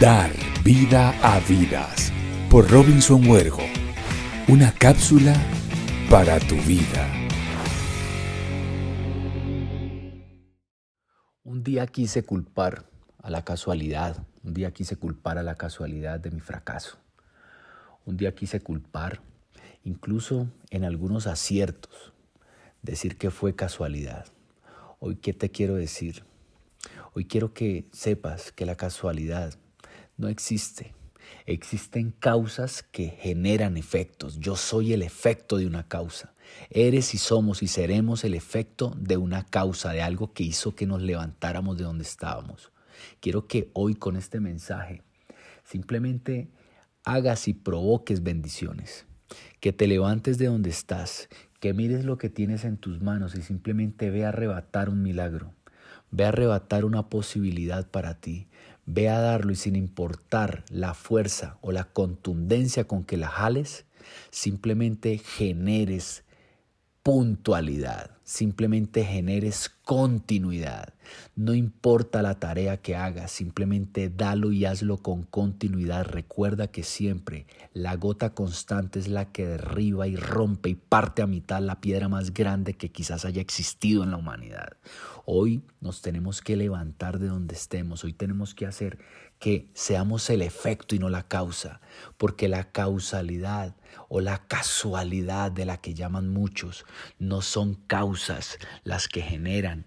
Dar vida a vidas por Robinson Huergo. Una cápsula para tu vida. Un día quise culpar a la casualidad, un día quise culpar a la casualidad de mi fracaso. Un día quise culpar, incluso en algunos aciertos, decir que fue casualidad. Hoy, ¿qué te quiero decir? Hoy quiero que sepas que la casualidad no existe. Existen causas que generan efectos. Yo soy el efecto de una causa. Eres y somos y seremos el efecto de una causa, de algo que hizo que nos levantáramos de donde estábamos. Quiero que hoy con este mensaje simplemente hagas y provoques bendiciones. Que te levantes de donde estás, que mires lo que tienes en tus manos y simplemente ve a arrebatar un milagro. Ve a arrebatar una posibilidad para ti. Ve a darlo y sin importar la fuerza o la contundencia con que la jales, simplemente generes puntualidad, simplemente generes continuidad. No importa la tarea que hagas, simplemente dalo y hazlo con continuidad. Recuerda que siempre la gota constante es la que derriba y rompe y parte a mitad la piedra más grande que quizás haya existido en la humanidad. Hoy nos tenemos que levantar de donde estemos, hoy tenemos que hacer que seamos el efecto y no la causa, porque la causalidad o la casualidad de la que llaman muchos no son causas las que generan